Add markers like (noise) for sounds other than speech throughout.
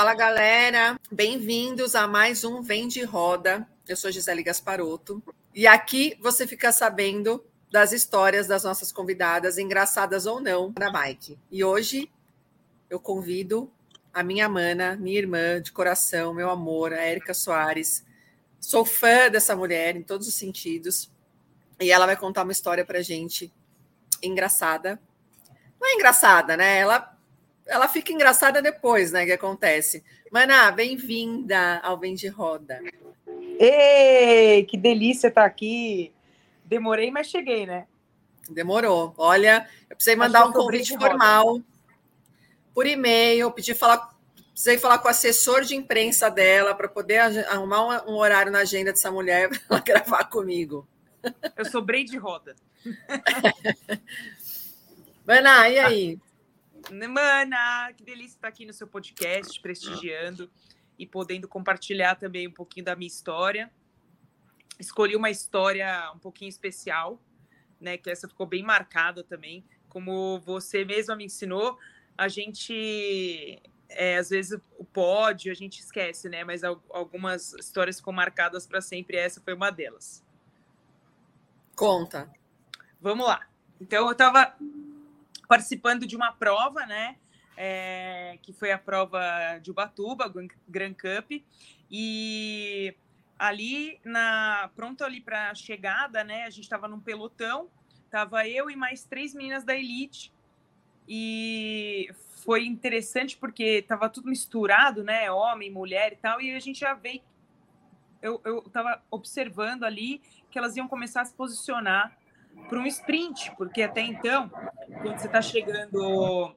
Fala galera, bem-vindos a mais um Vem de Roda. Eu sou Gisele Gasparotto e aqui você fica sabendo das histórias das nossas convidadas, engraçadas ou não, na bike. E hoje eu convido a minha mana, minha irmã de coração, meu amor, a Érica Soares. Sou fã dessa mulher em todos os sentidos e ela vai contar uma história pra gente engraçada. Não é engraçada, né? Ela ela fica engraçada depois, né? Que acontece. Mana, bem-vinda ao Vem de Roda. Ei, que delícia estar aqui. Demorei, mas cheguei, né? Demorou. Olha, eu precisei mandar um convite formal por e-mail, pedi falar, precisei falar com o assessor de imprensa dela para poder arrumar um, horário na agenda dessa mulher (laughs) para ela gravar comigo. Eu sou de Roda. (laughs) Mana, e aí? Mana, que delícia estar aqui no seu podcast, prestigiando e podendo compartilhar também um pouquinho da minha história. Escolhi uma história um pouquinho especial, né? Que essa ficou bem marcada também. Como você mesma me ensinou, a gente é, às vezes o pódio a gente esquece, né? Mas algumas histórias ficam marcadas para sempre. essa foi uma delas. Conta. Vamos lá. Então eu estava participando de uma prova, né? É, que foi a prova de Ubatuba, Grand Cup, e ali na pronto ali para a chegada, né? A gente estava num pelotão, tava eu e mais três meninas da elite e foi interessante porque tava tudo misturado, né? Homem, mulher e tal, e a gente já veio. Eu, eu tava observando ali que elas iam começar a se posicionar para um sprint, porque até então, quando você está chegando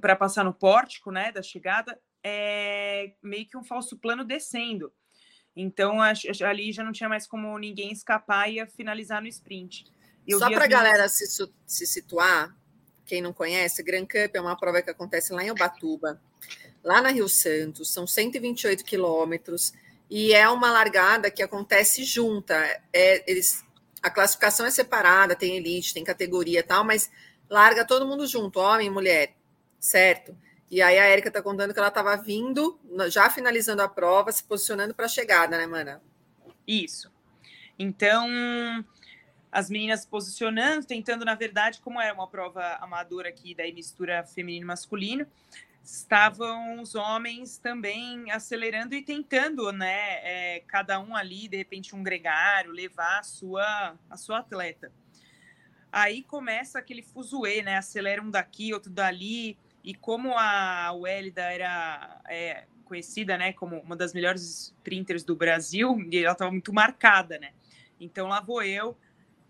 para passar no pórtico, né, da chegada, é meio que um falso plano descendo. Então, ali já não tinha mais como ninguém escapar e ia finalizar no sprint. Eu Só para a galera se, se situar, quem não conhece, Grand Cup é uma prova que acontece lá em Ubatuba, lá na Rio Santos, são 128 quilômetros, e é uma largada que acontece junta. É, eles a classificação é separada, tem elite, tem categoria e tal, mas larga todo mundo junto, homem e mulher, certo? E aí a Érica tá contando que ela estava vindo, já finalizando a prova, se posicionando para a chegada, né, mana? Isso. Então, as meninas se posicionando, tentando, na verdade, como era uma prova amadora aqui, daí mistura feminino e masculino, estavam os homens também acelerando e tentando, né, é, cada um ali, de repente, um gregário, levar a sua, a sua atleta. Aí começa aquele fuzuê, né, acelera um daqui, outro dali, e como a Wélida era é, conhecida, né, como uma das melhores sprinters do Brasil, e ela estava muito marcada, né, então lá vou eu,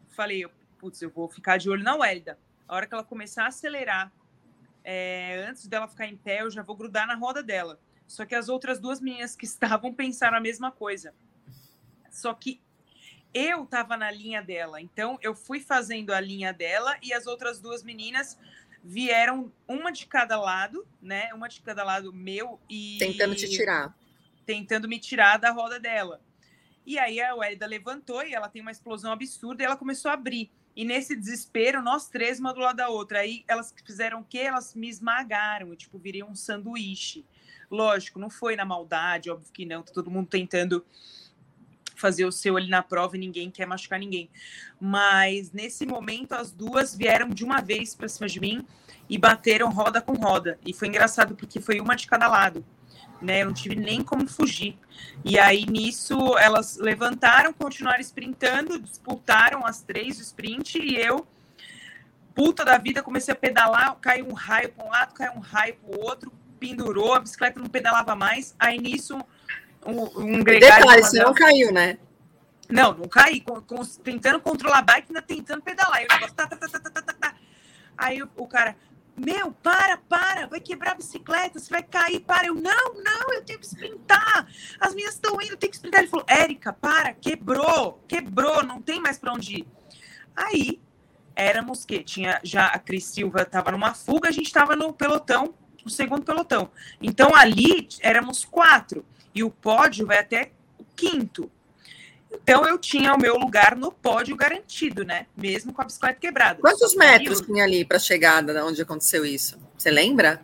falei, putz, eu vou ficar de olho na Wélida. A hora que ela começar a acelerar, é, antes dela ficar em pé, eu já vou grudar na roda dela. Só que as outras duas meninas que (laughs) estavam pensaram a mesma coisa. Só que eu estava na linha dela, então eu fui fazendo a linha dela e as outras duas meninas vieram uma de cada lado, né? Uma de cada lado meu e tentando te tirar, tentando me tirar da roda dela. E aí a Wélida levantou e ela tem uma explosão absurda e ela começou a abrir. E nesse desespero, nós três, uma do lado da outra. Aí elas fizeram o quê? Elas me esmagaram. Tipo, virei um sanduíche. Lógico, não foi na maldade, óbvio que não. Tá todo mundo tentando fazer o seu ali na prova e ninguém quer machucar ninguém. Mas nesse momento, as duas vieram de uma vez para cima de mim e bateram roda com roda. E foi engraçado porque foi uma de cada lado né? Eu não tive nem como fugir. E aí, nisso, elas levantaram, continuaram sprintando, disputaram as três o sprint, e eu, puta da vida, comecei a pedalar, caiu um raio para um lado, caiu um raio para o outro, pendurou, a bicicleta não pedalava mais. Aí, nisso, um, um gregário... Detalhe, você não caiu, né? Não, não caí, com, com, tentando controlar a bike, ainda tentando pedalar. O negócio, tá, tá, tá, tá, tá, tá. aí o, o cara, meu, para, para, vai quebrar a bicicleta, você vai cair, para. Eu, não, não, eu tenho que sprintar. As minhas estão indo, eu tenho que sprintar. Ele falou, Érica, para, quebrou, quebrou, não tem mais para onde ir. Aí, éramos que tinha já a Cris Silva estava numa fuga, a gente estava no pelotão, no segundo pelotão. Então, ali éramos quatro. E o pódio vai até o quinto. Então eu tinha o meu lugar no pódio garantido, né? Mesmo com a bicicleta quebrada. Quantos metros eu... tinha ali para a chegada onde aconteceu isso? Você lembra?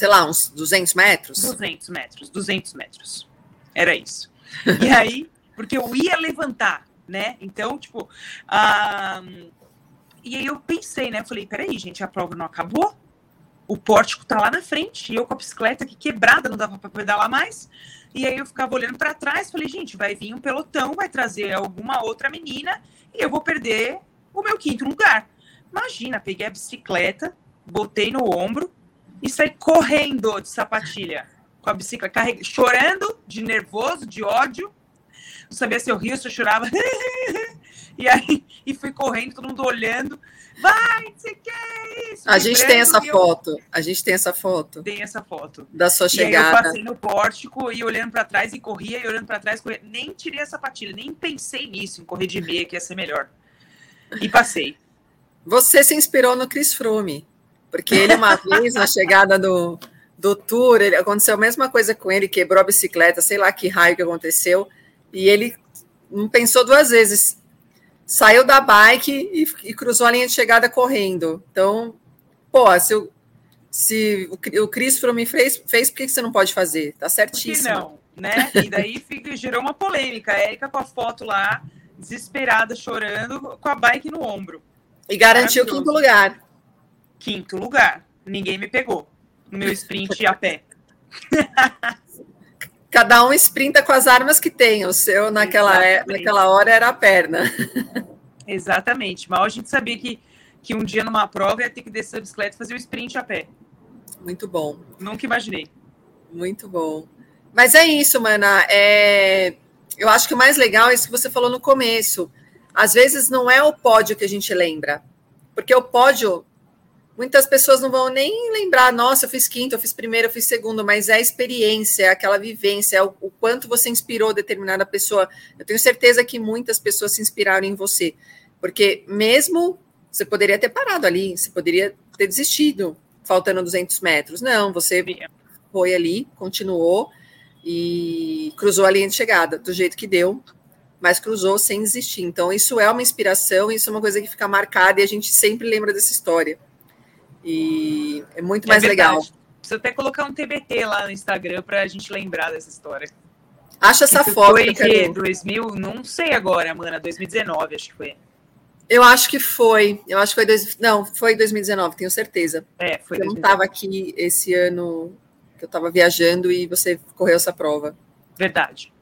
sei lá, uns 200 metros? 200 metros, 200 metros. Era isso. E (laughs) aí, porque eu ia levantar, né? Então, tipo, uh, e aí eu pensei, né? Falei, peraí, gente, a prova não acabou? O pórtico tá lá na frente, e eu com a bicicleta aqui quebrada, não dava para pedalar mais. E aí eu ficava olhando para trás, falei, gente, vai vir um pelotão, vai trazer alguma outra menina, e eu vou perder o meu quinto lugar. Imagina, peguei a bicicleta, botei no ombro e saí correndo de sapatilha com a bicicleta, carreg... chorando de nervoso, de ódio. Não sabia se eu ria, se eu chorava. (laughs) e aí (laughs) e fui correndo, todo mundo olhando. Vai, você quer isso? A gente tem essa eu... foto. A gente tem essa foto. Tem essa foto. Da sua chegada. eu passei no pórtico e olhando para trás e corria e olhando para trás, corria. nem tirei a sapatilha, nem pensei nisso, em correr de meia que ia ser melhor. E passei. Você se inspirou no Chris Froome, porque ele uma (laughs) vez na chegada do, do tour, ele, aconteceu a mesma coisa com ele, quebrou a bicicleta, sei lá que raio que aconteceu, e ele não pensou duas vezes, saiu da bike e, e cruzou a linha de chegada correndo. Então, pô, se, eu, se o, o Chris Froome fez, fez, por que você não pode fazer? Tá certíssimo. Por não, né? E daí fica, gerou uma polêmica, a Erika com a foto lá, desesperada, chorando, com a bike no ombro. E garantiu quinto lugar. Quinto lugar. Ninguém me pegou no meu sprint a pé. (laughs) Cada um sprinta com as armas que tem. O seu, naquela, é, naquela hora, era a perna. (laughs) Exatamente. Mal a gente sabia que, que um dia numa prova ia ter que descer a bicicleta e fazer o sprint a pé. Muito bom. Nunca imaginei. Muito bom. Mas é isso, Mana. É... Eu acho que o mais legal é isso que você falou no começo. Às vezes não é o pódio que a gente lembra, porque o pódio, muitas pessoas não vão nem lembrar, nossa, eu fiz quinto, eu fiz primeiro, eu fiz segundo, mas é a experiência, é aquela vivência, é o, o quanto você inspirou determinada pessoa. Eu tenho certeza que muitas pessoas se inspiraram em você, porque mesmo você poderia ter parado ali, você poderia ter desistido, faltando 200 metros. Não, você foi ali, continuou e cruzou a linha de chegada do jeito que deu, mas cruzou sem desistir. Então, isso é uma inspiração, isso é uma coisa que fica marcada e a gente sempre lembra dessa história. E é muito é mais verdade. legal. Precisa até colocar um TBT lá no Instagram para a gente lembrar dessa história. Acha essa Isso foto. Foi que 2000, não sei agora, mana, 2019 acho que foi. Eu acho que foi. Eu acho que foi dois, não, foi 2019, tenho certeza. É, foi. Eu 2019. não estava aqui esse ano que eu estava viajando e você correu essa prova. Verdade.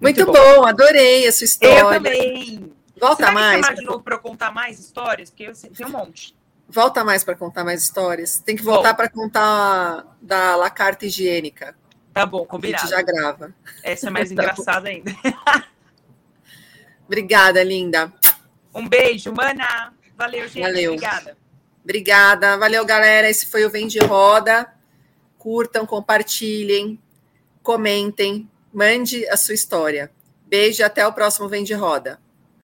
Muito, Muito bom. bom. adorei essa história. Eu também. Volta Você mais. Você de novo para eu contar mais histórias? Porque eu tenho um monte. Volta mais para contar mais histórias. Tem que voltar para contar da La Carta Higiênica. Tá bom, combinado. A gente já grava. Essa é (laughs) mais tá engraçada ainda. Obrigada, linda. Um beijo, mana. Valeu, gente. Valeu. Obrigada. Obrigada. Valeu, galera. Esse foi o Vem de Roda. Curtam, compartilhem, comentem, mande a sua história. Beijo e até o próximo Vem de Roda.